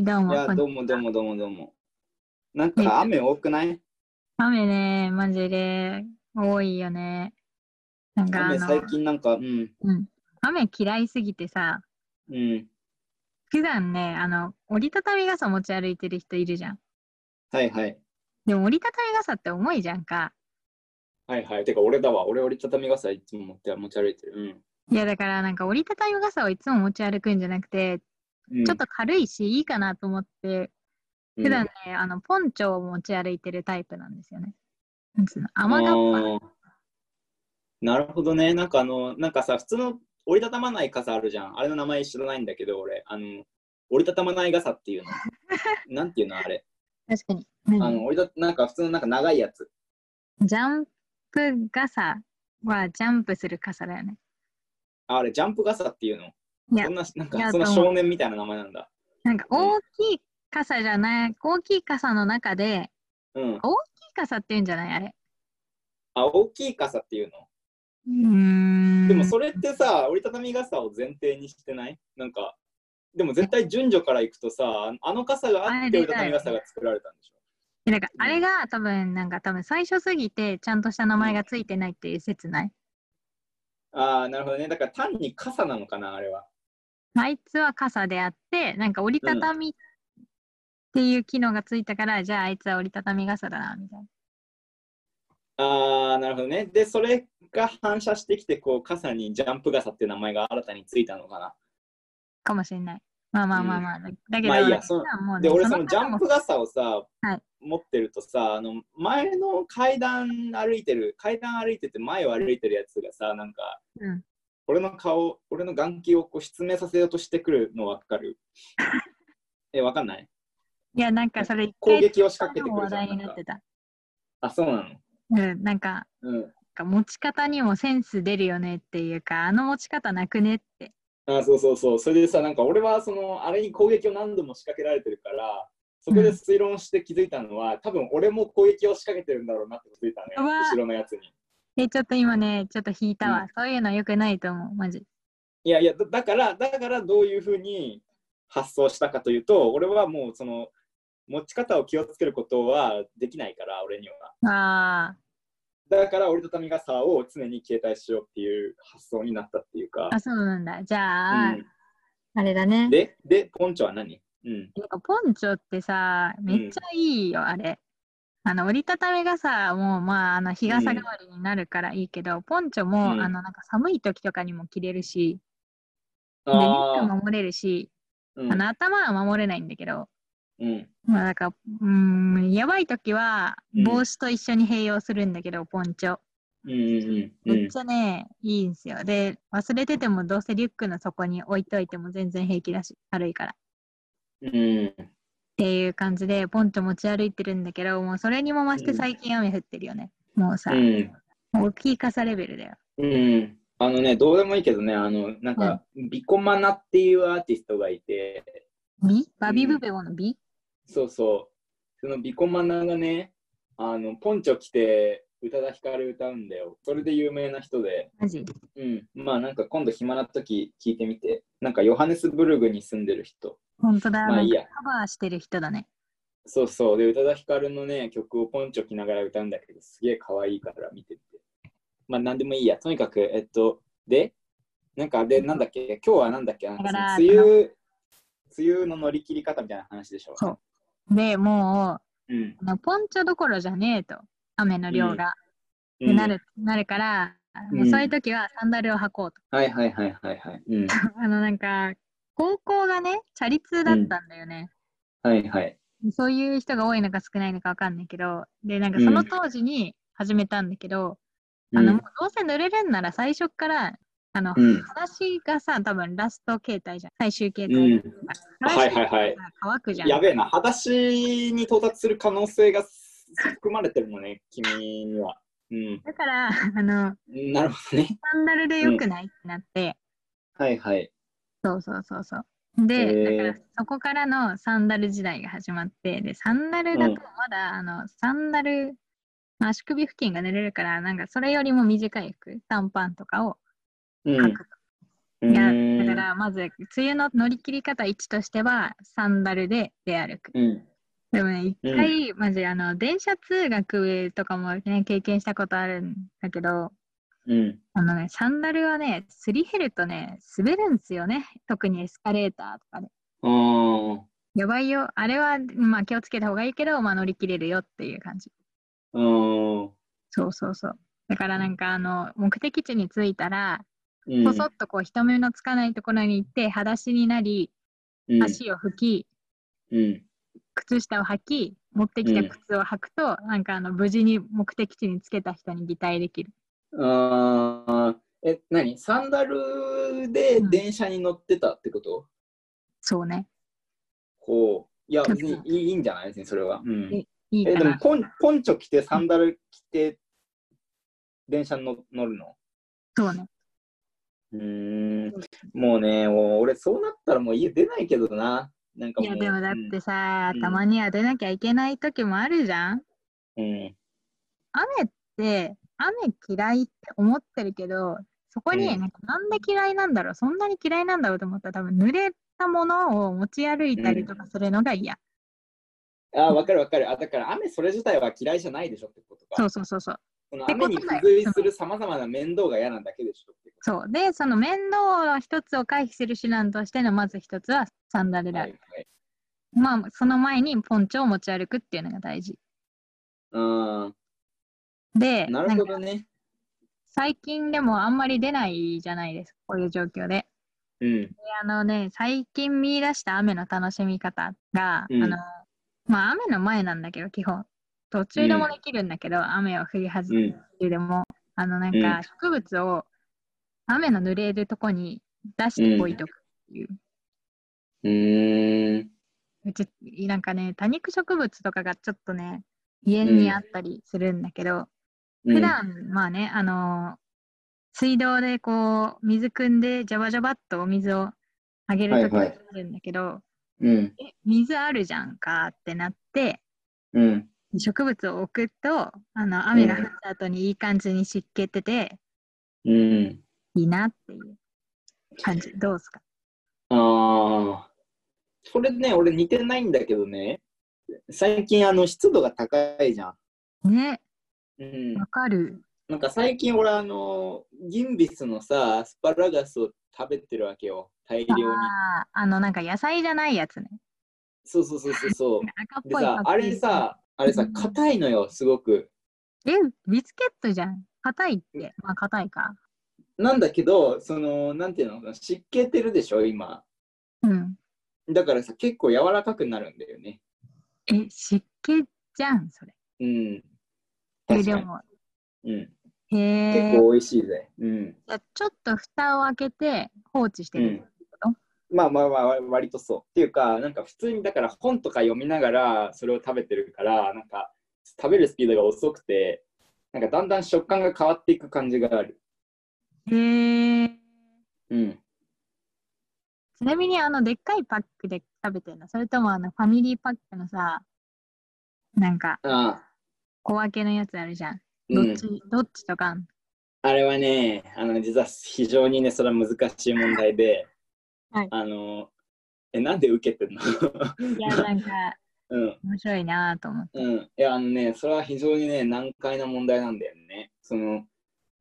はい、どうも。いや、どうもどうもどうもどうも。なんねか雨多くない？雨ね、マジで多いよね。なんか雨最近なんか、うん、うん。雨嫌いすぎてさ、うん。普段ね、あの、折りたたみ傘持ち歩いてる人いるじゃん。はいはい。でも折りたたみ傘って重いじゃんか。はいはい。てか俺だわ。俺折りたたみ傘いつも持って持ち歩いてる。いやだからなんか折りたたみ傘をいつも持ち歩くんじゃなくて、うん。ちょっと軽いしいいかなと思って、うん、普段ね、あの、ポンチョを持ち歩いてるタイプなんですよね。なんつうの、あ雨がっーなるほどね。なんかあの、なんかさ、普通の折りたたまない傘あるじゃん。あれの名前知らないんだけど、俺、あの、折りたたまない傘っていうの。なんていうのあれ。ぱ確かに。あ何の、折りたなんか普通のなんか長いやつ。ジャンプ傘はジャンプする傘だよね。ああれ、ジャンプ傘っていうの？そんな、なんかそんな少年みたいな名前なんだ。なんか大きい傘じゃない、大きい傘の中で、うん。大きい傘って言うんじゃないあれ。あ、大きい傘っていうの？うーん。でもそれってさ、折りたたみ傘を前提にしてない？なんか、でも絶対順序からいくとさ、あの傘があって折りたたみ傘が作られたんでしょ？えなんかうんあれが多分、なんか多分最初すぎてちゃんとした名前がついてないっていう説ない？ああ、なるほどね。だから単に傘なのかな、あれは。あいつは傘であって、なんか折りたたみっていう機能がついたから、じゃああいつは折りたたみ傘だな、みたいな。ああ、なるほどね。で、それが反射してきて、こう、傘にジャンプ傘っていう名前が新たについたのかな。かもしれない。まあまあまあまあ。だだけど、まあいいやそもうねで、俺、そののジャンプ傘をさ、はい持ってるとさ、あの、前の階段歩いてる、階段歩いてて前を歩いてるやつがさ、なんか、うん俺の顔、俺の眼球をこう失明させようとしてくるのわかる？え、わかんない？いや、なんかそれ一攻回撃を仕掛けてく話るじゃん。題になってた。あ、そうなのうん、なんか、うん。か持ち方にもセンス出るよねっていうか、あの持ち方なくねって。あ、そうそうそう。それでさ、なんか俺はその、あれに攻撃を何度も仕掛けられてるから、そこで推論して気づいたのは、多分俺も攻撃を仕掛けてるんだろうなって気づいたのよ、うわ後ろのやつに。え、ちょっと今ね、ちょっと引いたわ。うんそういうの良くないと思う、マジ。いやいや、だだから、だからどういうふうに発想したかというと、俺はもうその、持ち方を気をつけることはできないから、俺には。あだから折りたたみ傘を常に携帯しようっていう発想になったっていうかー。あ、そうなんだ。じゃあ、うんあれだね。で、で、ポンチョは何？うん。なんかポンチョってさ、めっちゃいいよ、あれ。あの折りたたみ傘も、まあ、あの日傘代わりになるからいいけど、ポンチョも、うんあのなんか寒い時とかにも着れるし、で、リュッあク守れるし、ーうんあの頭は守れないんだけど、うん。まあ、だから、うーん、やばい時はうん帽子と一緒に併用するんだけど、ポンチョ。うんうんうんうんめっちゃね、いいんですよ。で、忘れててもどうせリュックの底に置いといても全然平気だし、軽いから。うん。っていう感じで、ポンチョ持ち歩いてるんだけど、もうそれにも増して最近雨降ってるよね。もうさ、うん。大きい傘レベルだよ。うん。あのね、どうでもいいけどね、あの、なんか、ビコマナっていうアーティストがいて、ビバビブベオのビ、そうそう、そのビコマナがね、あの、ポンチョ着て、宇多田ヒカル歌うんだよ。それで有名な人で、マジ？うん。まあなんか今度暇な時聞いてみて、なんかヨハネスブルグに住んでる人。本当だ、まあいいやカバーしてる人だね。そうそう。で、宇多田ヒカルのね、曲をポンチョ着ながら歌うんだけど、すげえ可愛いから見てみて。まあなんでもいいや。とにかく、えっと、で、なんかで、なんだっけ、今日はなんだっけ、なんか梅雨、梅雨の乗り切り方みたいな話でしょ。そうで、もう、うん。あのポンチョどころじゃねえと、雨の量が。うん、ってなる、なるから、もうそういう時はサンダルを履こうと。はいはいはいはいはい。うん。あのなんか、高校がね、チャリ通だったんだよね。はいはい。そういう人が多いのか少ないのかわかんないけど、で、なんかその当時に始めたんだけど、あの、もうどうせ濡れるんなら最初から、あの、うん。裸足がさ、多分ラスト形態じゃん。最終形態。うん。はいはいはい。乾くじゃん。やべえな、裸足に到達する可能性が含まれてるのね、君には。うん。だから、あの、なるほどね。サンダルでよくないってなって、はいはい。そうそうそうそう。で、だからそこからのサンダル時代が始まって、で、サンダルだとうんまだ、あの、サンダル、足首付近が濡れるから、なんかそれよりも短い服、短パンとかをうん。履くと。いや、うんだからまず、梅雨の乗り切り方1としては、サンダルで出歩く。うん。でもね、一回、マジ、あの、電車通学とかもね、経験したことあるんだけど、うん。あのね、サンダルはね、すり減るとね、滑るんですよね。特にエスカレーターとかで。うん。やばいよ。あれは、まあ気をつけた方がいいけど、まあ乗り切れるよっていう感じ。うん。そうそうそう。だからなんかあの、目的地に着いたら、うん。こそっとこう人目のつかないところに行って、裸足になり、うん。足を拭き、うん。靴下を履き、持ってきた靴を履くと、なんかあの、無事に目的地につけた人に擬態できる。ああ。え、何？サンダルで電車に乗ってたってこと、そうね。こう。いや、別にいいいいんじゃない？別にそれは。うん。えいいえ。でもポン、ポンチョ着て、サンダル着て、電車に乗乗るの？そうね。うーん。もうね、もう俺、そうなったらもう家出ないけどな。なんか。いや、でもだってさ、うんたまには出なきゃいけない時もあるじゃん。うん。うん。雨って、雨嫌いって思ってるけど、そこにうんなんで嫌いなんだろう、そんなに嫌いなんだろうと思ったら、多分濡れたものを持ち歩いたりとかするのが嫌。ああ、わかるわかる。あ、だから雨それ自体は嫌いじゃないでしょってことか。そうそうそうそう。その雨に付随するさまざまな面倒が嫌なだけでしょってこそう。で、その面倒の一つを回避する手段としてのまず一つはサンダルと。である。はいはい。まあ、その前にポンチョを持ち歩くっていうのが大事。あで、あ、なるほどね。最近でもあんまり出ないじゃないですか、こういう状況で。うん。であのね、最近見出した雨の楽しみ方が、うんあの、まあ雨の前なんだけど、基本。途中でもできるんだけど、雨を降り始めうん。るでも、あのなんうんか植物を雨の濡れるとこに出しておいとくっていう。うーん。うち、なんかね、多肉植物とかがちょっとね、家にあったりするんだけど、うん普段、まあね、あのー水道でこう、水汲んで、ジャバジャバっとお水をあげるときはいはいがあるんだけど、うん。え、水あるじゃんかってなって、うん。植物を置くと、あの、雨が降った後にいい感じに湿気ってて、うん。いいなっていう感じ。どうですか？ああ。それね、俺似てないんだけどね。最近、あの、湿度が高いじゃん。ね、うん。わかる。なんか最近俺、あの、ギンビスのさ、アスパラガスを食べてるわけよ。大量に。ああ、あの、なんか野菜じゃないやつね。そうそうそうそうそう。でさ、あれさ、あれさ、硬いのよ、すごく。え、ビスケットじゃん。硬いって。まあ、硬いか。なんだけど、その、なんていうの、湿気てるでしょ、今。うん。だからさ、結構柔らかくなるんだよね。え、湿気じゃん、それ。うん。え。でも、うん。へえ。結構美味しいぜ。うん。じゃあちょっと蓋を開けて放置してる。まあまあまあ、割とそう。っていうか、なんか普通にだから本とか読みながらそれを食べてるから、なんか食べるスピードが遅くて、なんかだんだん食感が変わっていく感じがある。へえ。うん。ちなみに、あの、でっかいパックで食べてるの？それとも、あの、ファミリーパックのさ、なんか、ああ。小分けのやつあるじゃん。うん、どっち、どっちとかん。あれはね、あの実は非常にね、それは難しい問題で、はいあの、え、なんで受けてんの？いや、なんか、うん。面白いなと思って。うん。いや、あのね、それは非常にね、難解な問題なんだよね。その、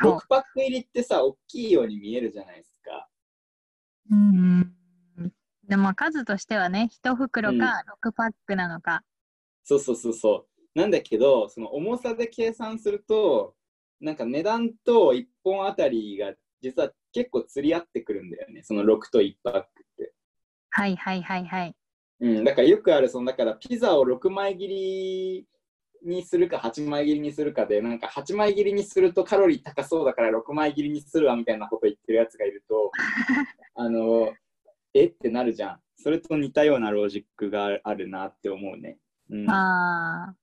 そう6パック入りってさ、大きいように見えるじゃないですか。うん。でも、数としてはね、1袋か6パックなのか。そうそうそうそう。なんだけど、その重さで計算すると、なんか値段と1本あたりが実は結構釣り合ってくるんだよね。その6と1パックって。はいはいはいはい。うん、だからよくある、そのだからピザを6枚切りにするか8枚切りにするかで、なんか8枚切りにするとカロリー高そうだから6枚切りにするわみたいなこと言ってるやつがいると、あの、えってなるじゃん。それと似たようなロジックがあるなって思うね。うん、あ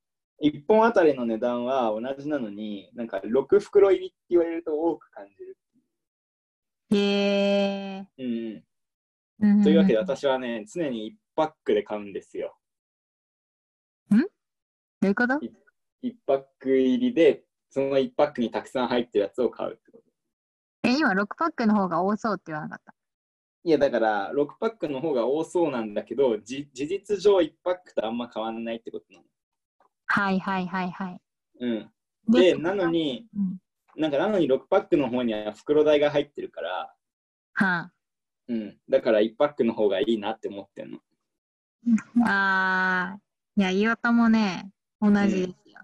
1本あたりの値段は同じなのに、なんか6袋入りって言われると多く感じる。ー。へえ。うんうんというわけで私はね、常に1パックで買うんですよ。どういうこと？1パック入りで、その1パックにたくさん入ってるやつを買うってこと。え、今6パックの方が多そうって言わなかった？いや、だから、6パックの方が多そうなんだけど、じ事実上1パックとあんま変わんないってことなの。はいはいはいはい。うん。で、なの、に、うん、なんかなのに6パックの方には袋代が入ってるから、はうん。だから1パックの方がいいなって思ってんの。あ、あーいや、岩田もね、同じですよ。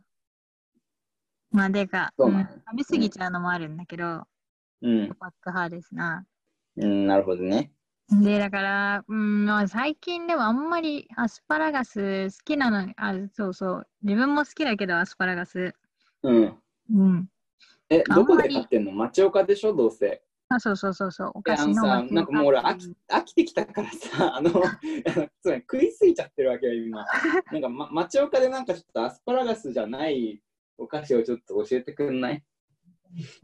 まあ、でか、うん食べ過ぎちゃうのもあるんだけど、うん。パック派ですな。うん、なるほどね。で、だから、うん、まあ、最近ではあんまりアスパラガス好きなのに、あ、そうそう、自分も好きだけど、アスパラガス。うん。うん。え、どこで買ってんの？町岡でしょ、どうせ。あ、そうそうそうそう、おえ、菓子のさ、町なんかもう俺岡飽き飽きてきたからさ、あの、あのつまり食いすぎちゃってるわけよ、今。なんか、ま、町岡でなんかちょっとアスパラガスじゃないお菓子をちょっと教えてくんない？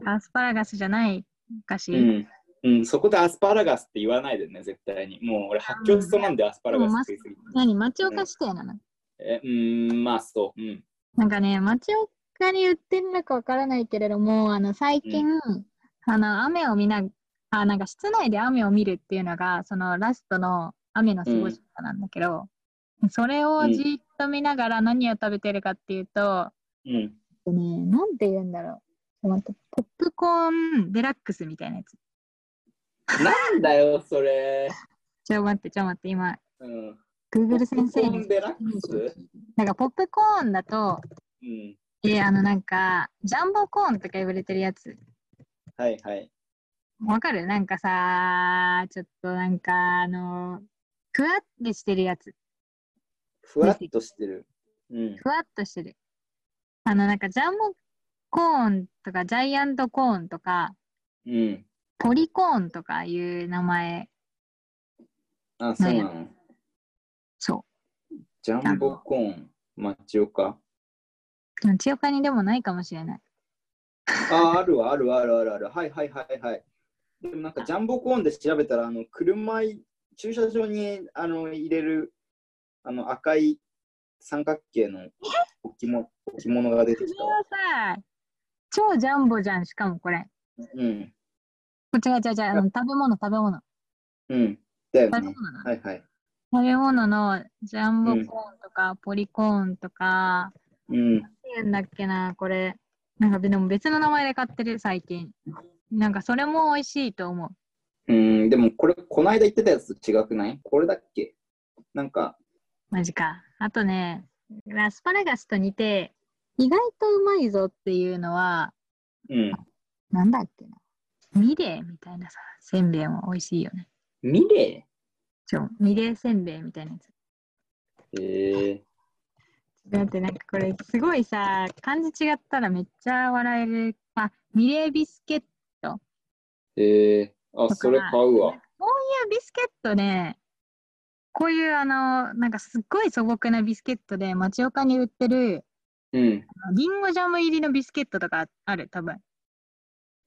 アスパラガスじゃないお菓子。うん。うん、そこでアスパラガスって言わないでね、絶対に。もう俺発狂しそうなんでアスパラガス食いすぎて。何？町岡指定なの、え、うーん、まあそう。うん。なんかね、町岡に売ってるのかわからないけれども、あの、最近、あの、雨を見な、あ、なんか室内で雨を見るっていうのが、そのラストの雨の過ごし方なんだけど、それをじーっと見ながら何を食べてるかっていうと、うん。えっとね、なんて言うんだろう。ポップコーンデラックスみたいなやつ。なんだよ、それ。ちょ、待って、ちょ、待って、今、うん。Google 先生に。なんか、ポップコーンだと、うん。えあの、なんか、ジャンボコーンとか言われてるやつ。はいはい。わかる？なんかさ、ちょっとなんか、あの、ふわってしてるやつ。ふわっとしてる。うん。ふわっとしてる。あの、なんか、ジャンボコーンとか、ジャイアントコーンとか、うん。ポリコーンとかいう名前。あ、そうなの？そジャンボコーン、町岡？う。でも千岡にでもないかもしれない。あ、あるわ、あるわあるあるある。はいはいはいはい。でもなんかジャンボコーンで調べたら、あの、車い、駐車場にあの入れる、あの、赤い三角形の置物置物が出てきた超ジャンボじゃん、しかもこれ。うん。こ違う違う違う、あの食べ物、食べ物。うん。だよ食べね。物な。はいはい。食べ物のジャンボコーンとか、ポリコーンとか、うん。なんて言うんだっけな、これ。なんかでも別の名前で買ってる、最近。なんかそれも美味しいと思う。うん、でもこれ、こないだ言ってたやつと違くない？これだっけ？なんか、マジか。あとね、アスパラガスと似て、意外とうまいぞっていうのは、うん。なんだっけな。ミレーみたいなさ、せんべいも美味しいよね。ミレちょ、ミレーせんべいみたいなやつ。ーへえだってなんかこれすごいさ、漢字違ったらめっちゃ笑える。あ、ミレービスケット。へえあ、それ買うわ。こういうビスケットね、こういうあの、なんかすっごい素朴なビスケットで町岡に売ってる、うん。リンゴジャム入りのビスケットとかある、多分。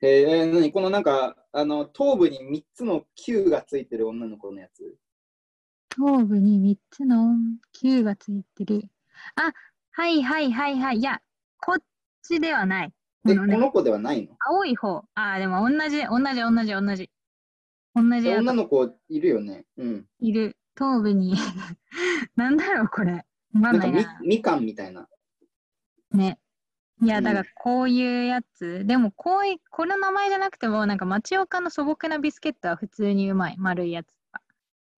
へえ何？このなんか、あの、頭部に3つの球がついてる女の子のやつ？頭部に3つの球がついてる。あ、はいはいはいはい。いや、こっちではない。え、このね、この子ではないの？青い方。あ、でも同じ、同じ、同じ、同じ。同じや女の子いるよね。うん。いる。頭部に。なんだろう、これ。わなんかみ。みかんみたいな。ね。いや、うんだからこういうやつ。でも、こういう、この名前じゃなくても、なんか町岡の素朴なビスケットは普通にうまい。丸いやつとか。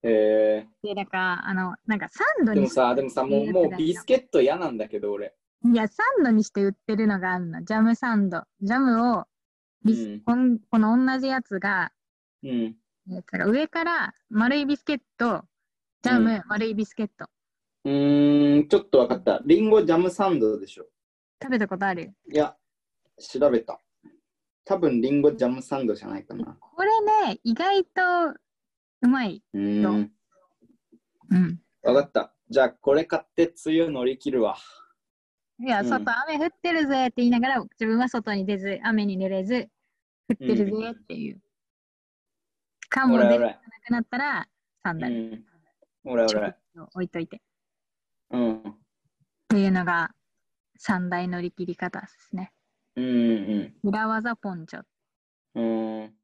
へえで、だから、あの、なんかサンドにでもさ、でもさ、もう、もうビスケット嫌なんだけど、俺。いや、サンドにして売ってるのがあるの。ジャムサンド。ジャムをビス、うんこの同じやつが、うん。えっと上から丸いビスケット、ジャム、うん丸いビスケット。うーん、ちょっとわかった。リンゴジャムサンドでしょ。食べたことある？いや、調べた。多分リンゴジャムサンドじゃないかな。これね、意外とうまい。うーん。うん。わかった。じゃあ、これ買って梅雨乗り切るわ。いや、うん外雨降ってるぜって言いながら、自分は外に出ず、雨に濡れず、降ってるぜっていう。かも出なくラ。なったら、サンうダルん。オラオラ。を置いといて。うん。っていうのが、三大乗り切り方ですね。うんうん裏技ポンチョ。うん。うん。